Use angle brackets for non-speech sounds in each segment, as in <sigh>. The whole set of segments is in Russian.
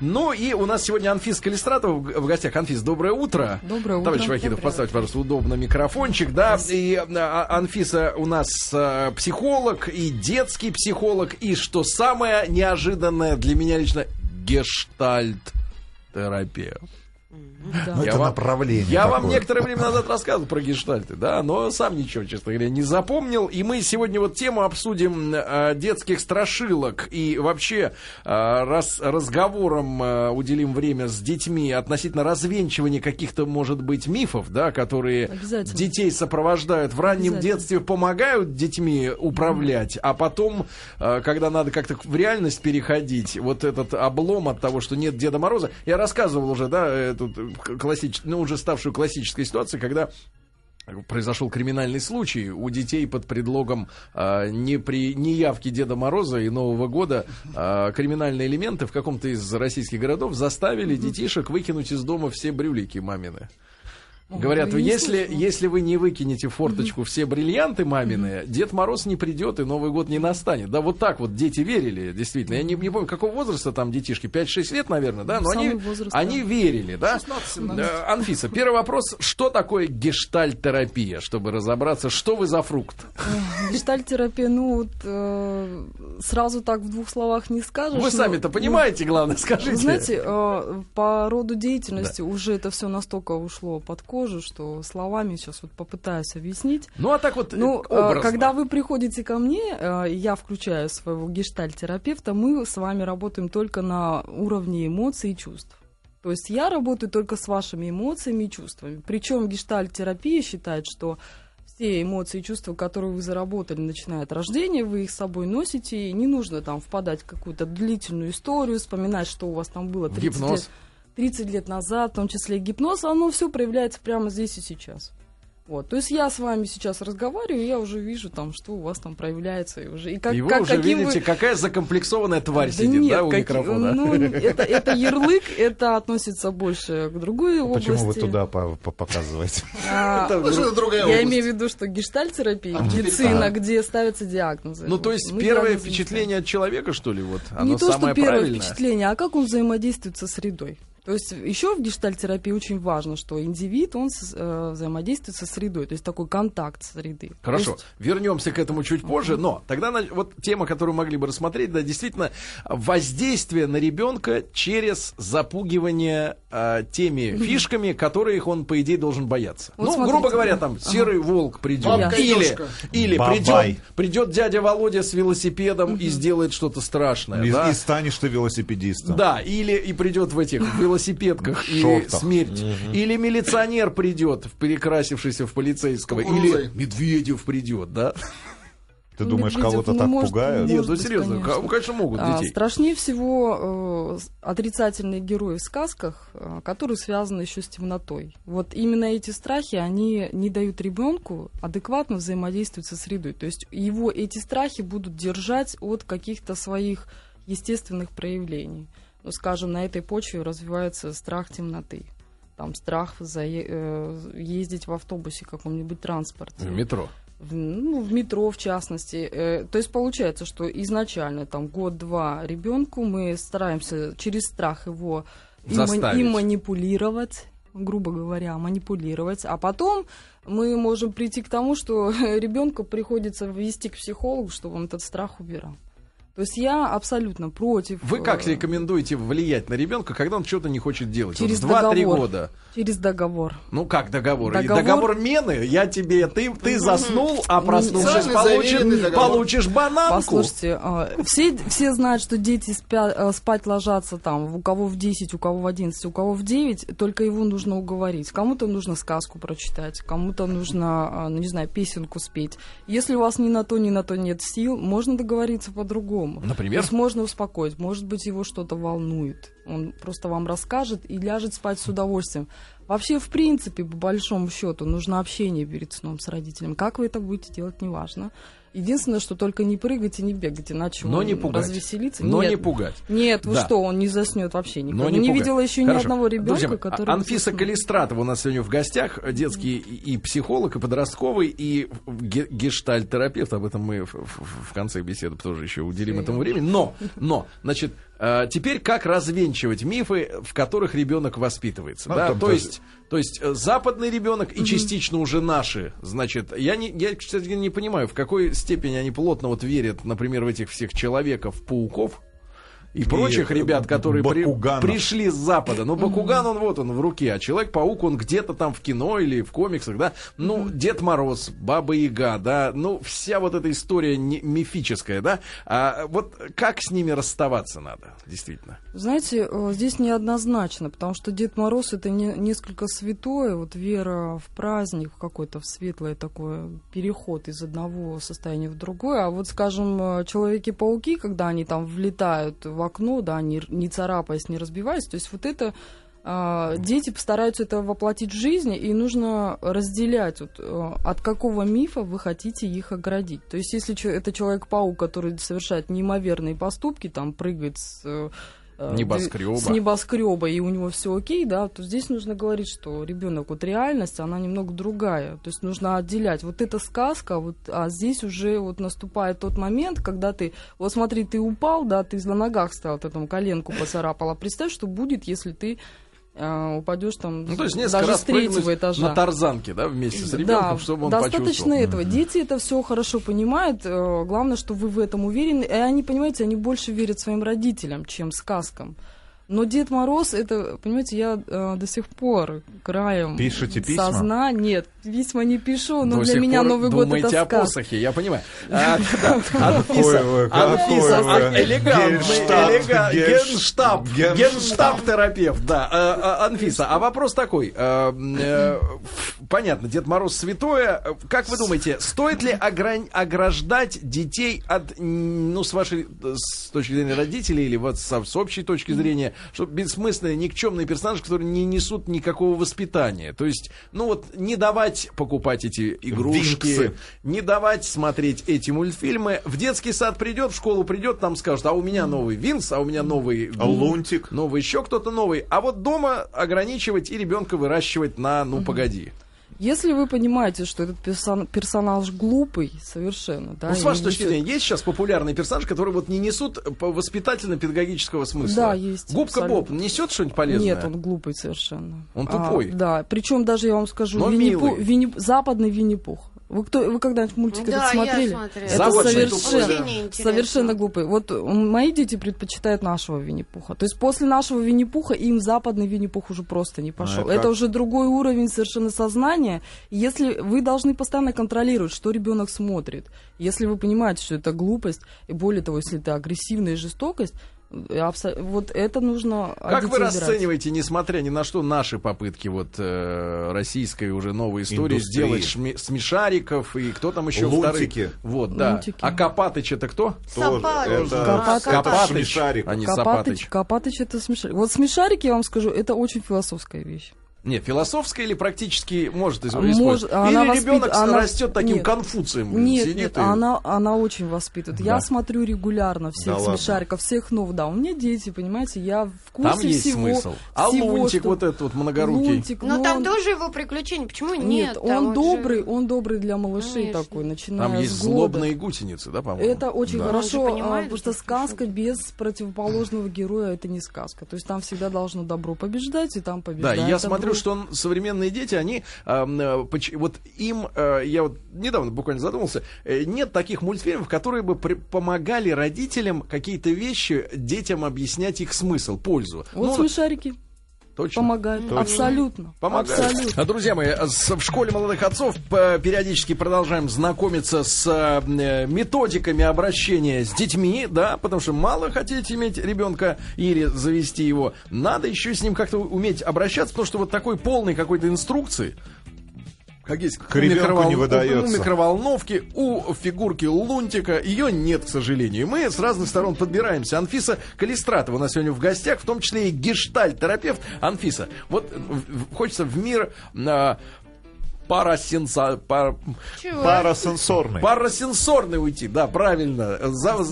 Ну и у нас сегодня Анфис Калистратова в гостях. Анфис, доброе утро. Доброе утро. Товарищ Вахидов, поставьте, пожалуйста, удобно микрофончик. Да, и а, Анфиса у нас а, психолог и детский психолог. И что самое неожиданное для меня лично, гештальт-терапия. Да. Ну, это вам, направление. Я такое. вам некоторое время назад рассказывал про гештальты, да, но сам ничего, честно говоря, не запомнил. И мы сегодня вот тему обсудим э, детских страшилок и вообще э, раз, разговором э, уделим время с детьми относительно развенчивания каких-то, может быть, мифов, да, которые детей сопровождают в раннем детстве, помогают детьми управлять, а потом, э, когда надо как-то в реальность переходить, вот этот облом от того, что нет Деда Мороза, я рассказывал уже, да, эту классич... ну, уже ставшую классической ситуацией, когда произошел криминальный случай у детей под предлогом э, не при неявки Деда Мороза и Нового года э, криминальные элементы в каком-то из российских городов заставили детишек выкинуть из дома все брюлики мамины. Говорят, вы, если, если вы не выкинете форточку угу. все бриллианты мамины, угу. Дед Мороз не придет и Новый год не настанет. Да, вот так вот дети верили, действительно. Я не, не помню, какого возраста там детишки, 5-6 лет, наверное, да? Но они, возраст, они да. верили, да? 16 э, Анфиса, первый вопрос, что такое гештальтерапия, чтобы разобраться, что вы за фрукт? Гештальтерапия, ну вот э, сразу так в двух словах не скажешь. Вы сами-то понимаете, главное, скажите. Знаете, э, по роду деятельности уже это все настолько ушло под кожу, что словами сейчас вот попытаюсь объяснить. Ну, а так вот Ну, э, образно. когда вы приходите ко мне, э, я включаю своего гештальтерапевта, мы с вами работаем только на уровне эмоций и чувств. То есть я работаю только с вашими эмоциями и чувствами. Причем гештальтерапия считает, что все эмоции и чувства, которые вы заработали, начиная от рождения, вы их с собой носите, и не нужно там впадать в какую-то длительную историю, вспоминать, что у вас там было 30 Гипноз. лет. 30 лет назад, в том числе гипноз, оно все проявляется прямо здесь и сейчас. Вот, то есть я с вами сейчас разговариваю, и я уже вижу там, что у вас там проявляется, и уже и как, и вы как, уже видите, вы... какая закомплексованная тварь да сидит, нет, да, у как... микрофона. Ну, это, это ярлык, это относится больше к другой а области. Почему вы туда показываете? А, я имею в виду, что гештальтерапия, медицина, где ставятся диагнозы. Ну, то есть первое впечатление от человека, что ли, вот, оно Не то, что первое впечатление, а как он взаимодействует со средой. То есть еще в гештальтерапии очень важно, что индивид, он э, взаимодействует со средой, то есть такой контакт среды. Хорошо, есть... вернемся к этому чуть позже, но тогда вот тема, которую могли бы рассмотреть, да, действительно, воздействие на ребенка через запугивание э, теми фишками, которых он, по идее, должен бояться. Вот ну, смотрите, грубо говоря, там, серый ага. волк придет, Бабка или, или придет, придет дядя Володя с велосипедом угу. и сделает что-то страшное. И, да? и станешь ты велосипедистом. Да, или и придет в этих велосипедках и смерть. Угу. Или милиционер придет, перекрасившийся в полицейского. Или Медведев придет, да? Ты думаешь, кого-то ну, так может, пугают? Нет, ну серьезно, конечно, конечно могут а, детей. А, страшнее всего э, отрицательные герои в сказках, э, которые связаны еще с темнотой. Вот именно эти страхи, они не дают ребенку адекватно взаимодействовать со средой. То есть его эти страхи будут держать от каких-то своих естественных проявлений ну, скажем, на этой почве развивается страх темноты. Там страх за, э, ездить в автобусе каком-нибудь транспорте. В метро. В, ну, в метро, в частности. Э, то есть получается, что изначально там год-два ребенку мы стараемся через страх его и, манипулировать грубо говоря, манипулировать, а потом мы можем прийти к тому, что <laughs> ребенку приходится ввести к психологу, чтобы он этот страх убирал. То есть я абсолютно против. Вы как э, рекомендуете влиять на ребенка, когда он что-то не хочет делать? Через вот 2-3 года. Через договор. Ну как договор? Договор, договор мены, я тебе, ты, ты заснул, а проснувшись получишь, получишь бананку. Послушайте, а, все, все знают, что дети спят, э, спать ложатся там, у кого в 10, у кого в 11, у кого в 9, только его нужно уговорить. Кому-то нужно сказку прочитать, кому-то нужно, а, ну не знаю, песенку спеть. Если у вас ни на то, ни на то нет сил, можно договориться по-другому. Например? То есть можно успокоить, может быть, его что-то волнует. Он просто вам расскажет и ляжет спать с удовольствием. Вообще, в принципе, по большому счету, нужно общение перед сном с родителем. Как вы это будете делать, неважно. Единственное, что только не прыгать и не бегать, иначе Но он не пугать. развеселится. Но нет, не пугать. Нет, вы да. что, он не заснет вообще никогда. Но не, не видела еще Хорошо. ни одного ребенка, Друзья, который... Анфиса Калистратова у нас сегодня в гостях, детский и психолог, и подростковый, и гештальт-терапевт. Об этом мы в, в, в конце беседы тоже еще уделим этому времени. Но, но, значит, А, теперь как развенчивать мифы, в которых ребенок воспитывается? Ну, да? То даже... есть, то есть э, западный ребенок и частично уже наши. Значит, я, не, я, кстати, не понимаю, в какой степени они плотно вот верят, например, в этих всех человеков-пауков, и, и прочих ребят, которые при, пришли с Запада. Но Бакуган, он вот он в руке, а Человек-паук, он где-то там в кино или в комиксах, да. Ну, Дед Мороз, Баба Яга, да, ну, вся вот эта история не, мифическая, да. А вот как с ними расставаться надо, действительно? Знаете, э, здесь неоднозначно, потому что Дед Мороз это не, несколько святое, вот вера в праздник какой-то, в светлое такое, переход из одного состояния в другое. А вот, скажем, э, Человеки-пауки, когда они там влетают в окно, да, не, не царапаясь, не разбиваясь. То есть вот это э, дети постараются это воплотить в жизни, и нужно разделять, вот, э, от какого мифа вы хотите их оградить. То есть если это человек-паук, который совершает неимоверные поступки, там прыгает с... Э, небоскреба. с небоскреба, и у него все окей, да, то здесь нужно говорить, что ребенок, вот реальность, она немного другая. То есть нужно отделять. Вот эта сказка, вот, а здесь уже вот наступает тот момент, когда ты, вот смотри, ты упал, да, ты на ногах стоял, ты там коленку поцарапала. Представь, что будет, если ты а, упадешь там ну, то есть несколько даже раз с третьего этажа. На тарзанке, да, вместе с ребенком, да, чтобы он достаточно почувствовал. этого. Дети это все хорошо понимают. Э, главное, что вы в этом уверены. И они, понимаете, они больше верят своим родителям, чем сказкам. Но Дед Мороз, это, понимаете, я э, до сих пор краем Пишите письма? Созна... Нет, письма не пишу, но до для меня Новый год это сказка. о посохе, я понимаю. <laughs> А, Анфиса, Анфиса, элегантный, генштаб, генштаб-терапевт, да. А, а, Анфиса, а вопрос такой. Э, э, понятно, Дед Мороз святое. Как вы думаете, стоит ли ограждать детей от, ну, с вашей, с точки зрения родителей или вот с общей точки зрения, что бессмысленные, никчемные персонажи, которые не несут никакого воспитания. То есть, ну вот, не давать покупать эти игрушки, Винксы. не давать смотреть эти мультфильмы. В детский сад придет, в школу придет, там скажут, а у меня новый Винкс, а у меня новый... А Лунтик. Новый еще кто-то новый. А вот дома ограничивать и ребенка выращивать на, ну, погоди. Если вы понимаете, что этот персон, персонаж глупый совершенно, да. Ну, с вашей точки зрения, есть сейчас популярные персонажи, которые вот не несут воспитательно-педагогического смысла? Да, есть. Губка абсолютно. Боб несет что-нибудь полезное? Нет, он глупый совершенно. Он тупой. А, да, причем даже я вам скажу, Но Винни-Пух, Винни, западный Винни-Пух. Вы кто, вы когда-нибудь мультик да, этот смотрели? Я смотрела. Это совершенно, совершенно глупый. Вот мои дети предпочитают нашего Винни-Пуха. То есть после нашего Винни-Пуха им западный Винни-Пух уже просто не пошел. А это, это уже другой уровень совершенно сознания. Если вы должны постоянно контролировать, что ребенок смотрит. Если вы понимаете, что это глупость, и более того, если это агрессивная жестокость, вот это нужно. Как вы расцениваете, несмотря ни на что, наши попытки вот э, российской уже новой истории Индустрии. сделать шми- смешариков и кто там еще Лунтики. вторые? Вот, да. Лунтики. А Копатыч это кто? Тоже. Это Копатыч. Копатыч. Смешарик. А не Копатыч. Копатыч это смешарик. Вот смешарики, я вам скажу, это очень философская вещь. Не, философская или практически может использовать? Может, или она воспит... ребенок она... растет таким нет, конфуцием? Нет, сидит нет и... она, она очень воспитывает. Да. Я смотрю регулярно всех да смешариков, всех новых. Да, у меня дети, понимаете, я в курсе Там есть всего. смысл. А всего, Лунтик что... вот этот вот многорукий? Лунтик, но, но там он... тоже его приключения. Почему нет? Нет, он, добрый, же... он добрый для малышей Конечно. такой, начиная Там есть с года. злобные гусеницы, да, по-моему? Это очень да. хорошо, понимает, потому что сказка без противоположного героя это не сказка. То есть там всегда должно добро побеждать, и там побеждает Да, я смотрю, что он современные дети, они, э, вот им, э, я вот недавно буквально задумался, э, нет таких мультфильмов, которые бы при, помогали родителям какие-то вещи детям объяснять их смысл, пользу. Вот ну, смешарики. Точно? Помогает. Точно. Абсолютно. Помогает. Абсолютно. А, друзья мои, в школе молодых отцов периодически продолжаем знакомиться с э, методиками обращения с детьми, да, потому что мало хотите иметь ребенка или завести его, надо еще с ним как-то уметь обращаться, потому что вот такой полной какой-то инструкции как есть к микровол... не выдается. у микроволновки, у фигурки Лунтика. Ее нет, к сожалению. Мы с разных сторон подбираемся. Анфиса Калистратова у нас сегодня в гостях, в том числе и гештальт-терапевт. Анфиса, вот хочется в мир а, парасенса... пар-? Парасенсорный. Парасенсорный уйти, да, правильно. За-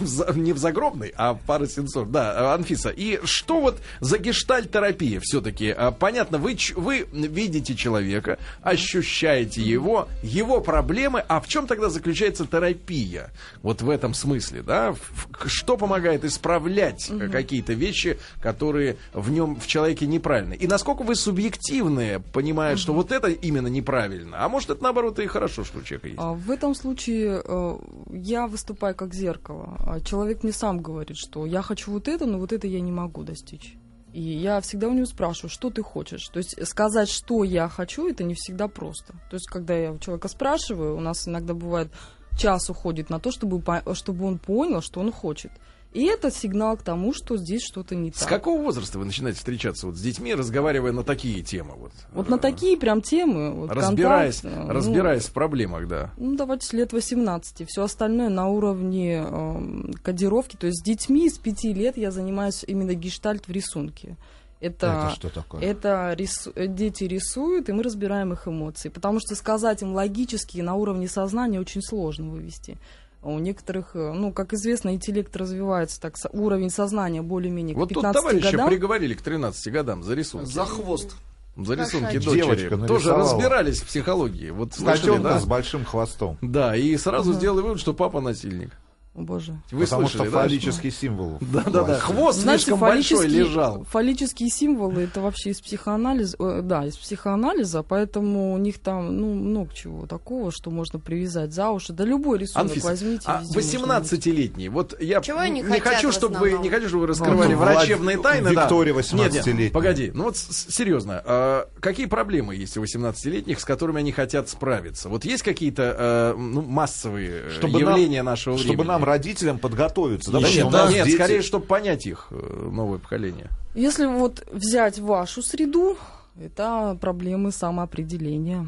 за- не в загробный, а парасенсор. Да, Анфиса. И что вот за гештальт-терапия все-таки? Понятно, вы, вы видите человека, ощущаете его, его проблемы, а в чем тогда заключается терапия? Вот в этом смысле, да? Что помогает исправлять э, какие-то вещи, которые в нем, в человеке неправильны? И насколько вы субъективные, понимая, что вот это именно неправильно, а может это наоборот и хорошо, что у человека есть? А В этом случае э, я выступаю как зеркало. А Человек мне сам говорит, что я хочу вот это, но вот это я не могу достичь. И я всегда у него спрашиваю, что ты хочешь. То есть сказать, что я хочу, это не всегда просто. То есть когда я у человека спрашиваю, у нас иногда бывает час уходит на то, чтобы, чтобы он понял, что он хочет. И это сигнал к тому, что здесь что-то не С так. какого возраста вы начинаете встречаться вот с детьми, разговаривая на такие темы? Вот, Вот на Э, такие прям темы. Вот разбираясь, контакт, э, ну, разбираясь в проблемах, да. Ну, давайте с лет 18. Все остальное на уровне эм, кодировки. То есть с детьми с 5 лет я занимаюсь именно гештальт в рисунке. Это, Это что такое? это рису- э, дети рисуют, и мы разбираем их эмоции. Потому что сказать им логически на уровне сознания очень сложно вывести. У некоторых, э, ну, как известно, интеллект развивается, так уровень сознания более-менее к Вот тут 15 товарища годам. приговорили к 13 годам за рисунки. За хвост. За рисунки Кошачьи. дочери. Девочка Тоже разбирались в психологии. Вот слышали, Котенка да? с большим хвостом. Да, и сразу Ага. сделали вывод, что папа насильник. О, боже. Вы потому слышали, что да? фаллический символ. в Да-да-да, хвосте. хвост Знаете, слишком большой лежал. Фаллические символы это вообще из психоанализа, э, да, из психоанализа, поэтому у них там ну много чего такого, что можно привязать за уши. Да любой рисунок Анфиса, возьмите. а везде можно 18-летний, вот я Чего не хотят хочу, чтобы вы не хочу, чтобы вы раскрывали Ну, врачебные Влад- тайны. да. Виктория Нет, нет, 18-летняя. погоди, ну вот серьезно, а какие проблемы есть у 18-летних, с которыми они хотят справиться? Вот есть какие-то э, ну, массовые э, Чтобы нам- явления нашего времени? Чтобы нам, родителям, подготовиться. Да нет, да, нет, дети- скорее, чтобы понять их, э, новое поколение. Если вот взять вашу среду, это проблемы самоопределения.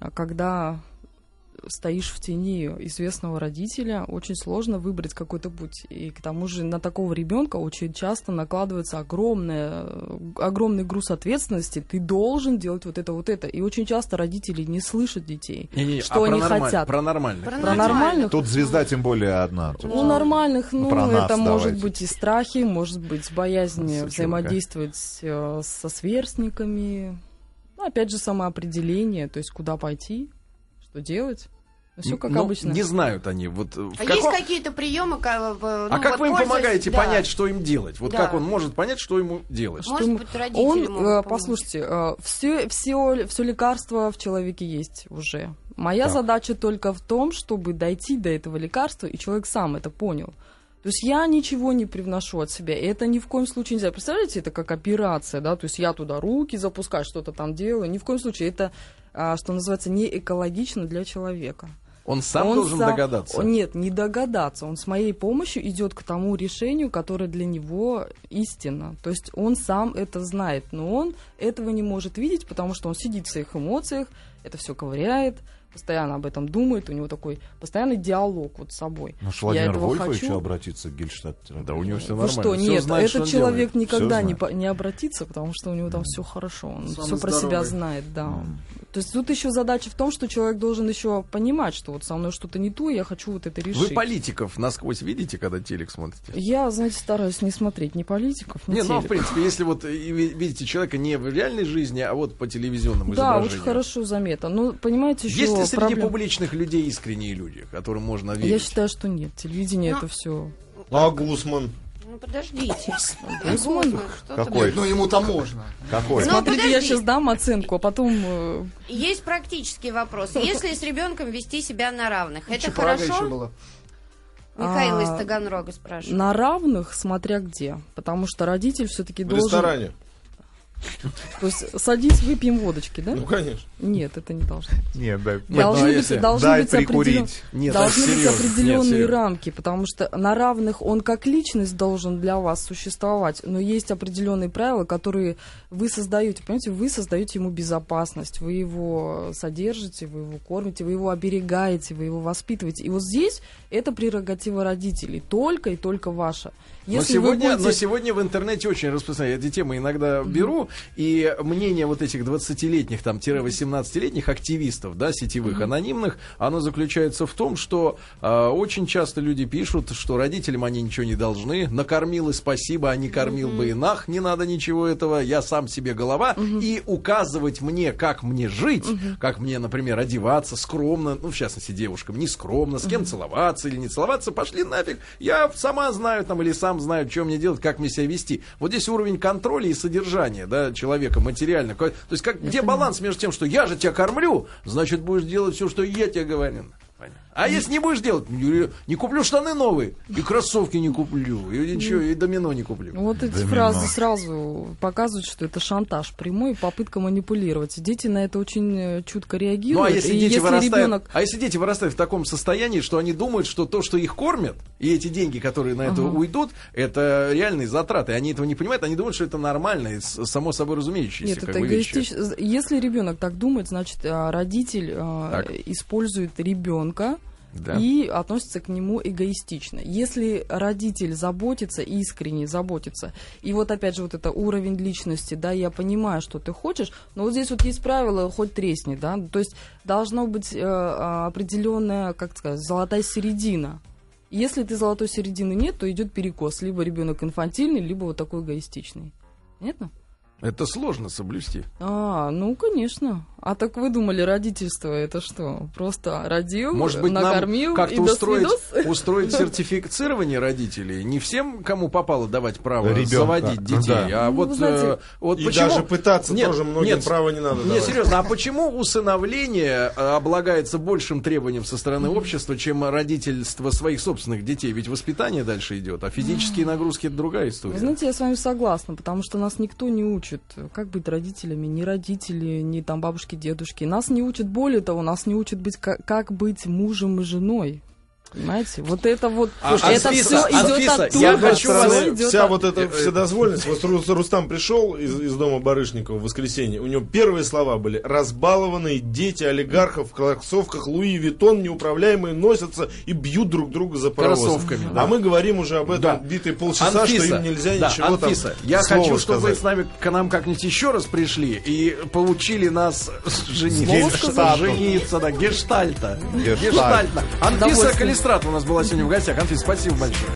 А Когда стоишь в тени известного родителя, очень сложно выбрать какой-то путь. И к тому же на такого ребенка очень часто накладывается огромная, огромный груз ответственности. Ты должен делать вот это, вот это. И очень часто родители не слышат детей. Не-не-не, Что а про они нормаль- хотят? Про нормальных. Про Про нормальных Тут звезда тем более одна. Тут- у нормальных, ну, про нас это может давайте. быть и страхи, может быть боязнь Сучонка. взаимодействовать э, со сверстниками. Ну, опять же, самоопределение, то есть куда пойти, что делать. Все как Ну, обычно. Не знают они. Вот, э, А каком- есть какие-то приемы, ка- в- ну, А как вот вы им помогаете да. понять, что им делать? Вот Да. как он может понять, что ему делать? Может ему- быть, родители Он, могут э, послушайте, все, все, все лекарство в человеке есть уже. Моя Так. задача только в том, чтобы дойти до этого лекарства, и человек сам это понял. То есть я ничего не привношу от себя. И это ни в коем случае нельзя. Представляете, это как операция, да? То есть я туда руки запускаю, что-то там делаю. Ни в коем случае это, что называется, не экологично для человека. Он сам Он должен сам- догадаться. Нет, не догадаться. Он с моей помощью идет к тому решению, которое для него истина. То есть он сам это знает, но он этого не может видеть, потому что он сидит в своих эмоциях, это все ковыряет, постоянно об этом думает, у него такой постоянный диалог вот с собой. Я Владимир Вольфович хочу. обратиться к гельштадт Да, у него все Вы нормально. что, Всё нет, знает, что этот он человек делает. никогда не, по- не обратится, потому что у него там все хорошо, он Самый все про себя знает, да. То есть тут еще задача в том, что человек должен еще понимать, что вот со мной что-то не то, и я хочу вот это решить. Вы политиков насквозь видите, когда телек смотрите? Я, знаете, стараюсь не смотреть ни политиков, ни Не, ну а в телек. принципе, если вот видите человека не в реальной жизни, а вот по телевизионному Да, изображению. очень хорошо заметно. Но, понимаете, еще Есть ли среди проблема- публичных людей искренние люди, которым можно верить? Я считаю, что нет. Телевидение Ну, это все. А Гусман? Ну, подождите. Гусман? Какой? Ну, ему-то можно. Какой? Ну, Смотрите, я подожди. сейчас дам оценку, а потом... э, Есть практический вопрос. Если с ребенком вести себя на равных, это хорошо? Михаил из А, Таганрога спрашивает. на равных, смотря где. Потому что родитель все-таки В должен... ресторане. То есть садись, выпьем водочки, да? Ну, конечно. Нет, это не должно. Нет, дай, Нет, должны ну, а быть, если- должны дай быть определен- прикурить. Нет, должны быть определенные Нет, рамки, потому что на равных он как личность должен для вас существовать, но есть определенные правила, которые вы создаете. Понимаете, вы создаете ему безопасность, вы его содержите, вы его кормите, вы его оберегаете, вы его воспитываете. И вот здесь это прерогатива родителей, только и только ваша. Но Если сегодня, вы но будете... сегодня в интернете очень распространено. Я эти темы иногда беру, и мнение вот этих 20-летних, там, 18-летних активистов, да, сетевых, анонимных, оно заключается в том, что э, очень часто люди пишут, что родителям они ничего не должны, накормил и спасибо, а не кормил бы и нах, не надо ничего этого, я сам себе голова, и указывать мне, как мне жить, как мне, например, одеваться скромно, ну, в частности, девушкам, не скромно, с кем целоваться или не целоваться, пошли нафиг, я сама знаю там или сам знаю, что мне делать, как мне себя вести. Вот здесь уровень контроля и содержания, да, человека материально. То есть как, где баланс между тем, что я же тебя кормлю, значит, будешь делать все, что я тебе говорю. А если не будешь делать, не не куплю штаны новые, и кроссовки не куплю, и ничего, и домино не куплю. Вот эти Домино. фразы сразу показывают, что это шантаж прямой, попытка манипулировать. Дети на это очень э, чутко реагируют. Ну а если и дети если вырастают, ребенок а если дети вырастают в таком состоянии, что они думают, что то, что их кормят, и эти деньги, которые на это Ага. уйдут, это реальные затраты. Они этого не понимают, они думают, что это нормально, и само собой разумеющееся. Нет, это эгоистично. Если ребенок так думает, значит, а, родитель а, Так. использует ребенка Да. и относится к нему эгоистично. Если родитель заботится, искренне заботится, и вот опять же вот это уровень личности, да, я понимаю, что ты хочешь, но вот здесь вот есть правило, хоть тресни, да, то есть должна быть э, а, определенная, как сказать, золотая середина. Если ты золотой середины нет, то идет перекос. Либо ребенок инфантильный, либо вот такой эгоистичный. Понятно? Это сложно соблюсти. А, ну, конечно. А так вы думали, родительство это что? Просто родил, Может быть, накормил нам как-то и устроить, свидос? <laughs> устроить сертифицирование родителей? Не всем, кому попало, давать право Ребенка. заводить детей. Да. А Ну, вот, вы знаете, э, вот И почему... даже пытаться Нет, тоже многим нет, права не надо Не, давать. серьезно, а почему усыновление э, облагается большим требованием со стороны общества, чем родительство своих собственных детей? Ведь воспитание дальше идет, а физические нагрузки это другая история. Вы знаете, я с вами согласна, потому что нас никто не учит, как быть родителями, ни родители, ни там бабушки, дедушки. Нас не учат, более того, нас не учат быть, как, как быть мужем и женой. Понимаете? Вот это вот, А, это Анфиса, все идет Анфиса, оттуда, я хочу вас- идет вся от- вот эта вседозволенность. Вот Рус- Рустам пришел из, из дома Барышникова в воскресенье. У него первые слова были «Разбалованные дети олигархов в кроссовках Louis Vuitton неуправляемые носятся и бьют друг друга за паровоз». Кроссовками, да. А мы говорим уже об этом Да. битые полчаса, что им нельзя да, ничего Анфиса, там я хочу, чтобы вы сказать. с нами к нам как-нибудь еще раз пришли и получили нас жениться. Жениться, да, гештальта. Гештальт. Гештальта. Анфиса Удовольствие. Калистрат у нас была сегодня в гостях. Анфиса, спасибо большое.